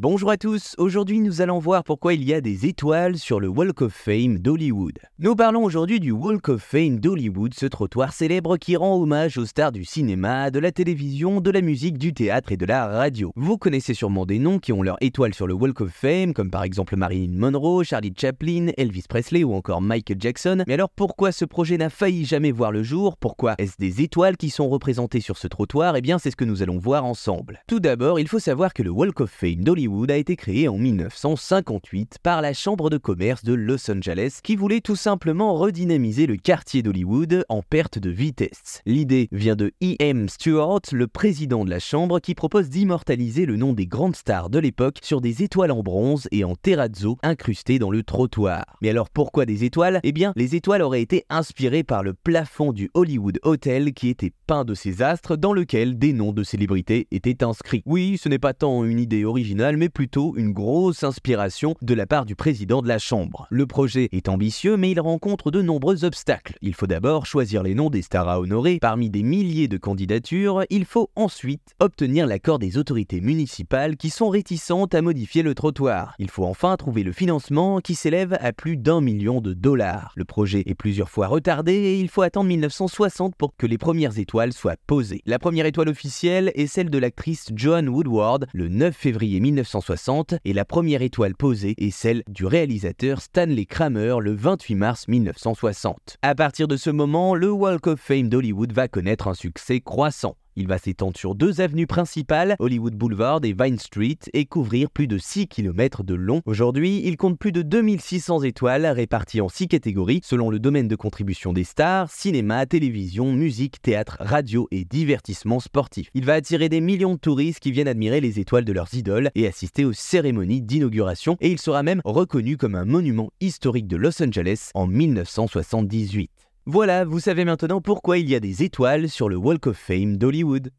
Bonjour à tous, aujourd'hui nous allons voir pourquoi il y a des étoiles sur le Walk of Fame d'Hollywood. Nous parlons aujourd'hui du Walk of Fame d'Hollywood, ce trottoir célèbre qui rend hommage aux stars du cinéma, de la télévision, de la musique, du théâtre et de la radio. Vous connaissez sûrement des noms qui ont leur étoile sur le Walk of Fame, comme par exemple Marilyn Monroe, Charlie Chaplin, Elvis Presley ou encore Michael Jackson. Mais alors pourquoi ce projet n'a failli jamais voir le jour? Pourquoi est-ce des étoiles qui sont représentées sur ce trottoir? Eh bien c'est ce que nous allons voir ensemble. Tout d'abord, il faut savoir que le Walk of Fame d'Hollywood a été créé en 1958 par la Chambre de commerce de Los Angeles qui voulait tout simplement redynamiser le quartier d'Hollywood en perte de vitesse. L'idée vient de E.M. Stewart, le président de la Chambre, qui propose d'immortaliser le nom des grandes stars de l'époque sur des étoiles en bronze et en terrazzo incrustées dans le trottoir. Mais alors pourquoi des étoiles? Eh bien, les étoiles auraient été inspirées par le plafond du Hollywood Hotel qui était peint de ces astres dans lequel des noms de célébrités étaient inscrits. Oui, ce n'est pas tant une idée originale, mais plutôt une grosse inspiration de la part du président de la Chambre. Le projet est ambitieux, mais il rencontre de nombreux obstacles. Il faut d'abord choisir les noms des stars à honorer. Parmi des milliers de candidatures, il faut ensuite obtenir l'accord des autorités municipales qui sont réticentes à modifier le trottoir. Il faut enfin trouver le financement qui s'élève à plus d'un million de dollars. Le projet est plusieurs fois retardé et il faut attendre 1960 pour que les premières étoiles soient posées. La première étoile officielle est celle de l'actrice Joan Woodward le 9 février 1960 1960 et la première étoile posée est celle du réalisateur Stanley Kramer le 28 mars 1960. À partir de ce moment, le Walk of Fame d'Hollywood va connaître un succès croissant. Il va s'étendre sur deux avenues principales, Hollywood Boulevard et Vine Street, et couvrir plus de 6 km de long. Aujourd'hui, il compte plus de 2600 étoiles réparties en 6 catégories selon le domaine de contribution des stars, cinéma, télévision, musique, théâtre, radio et divertissement sportif. Il va attirer des millions de touristes qui viennent admirer les étoiles de leurs idoles et assister aux cérémonies d'inauguration et il sera même reconnu comme un monument historique de Los Angeles en 1978. Voilà, vous savez maintenant pourquoi il y a des étoiles sur le Walk of Fame d'Hollywood.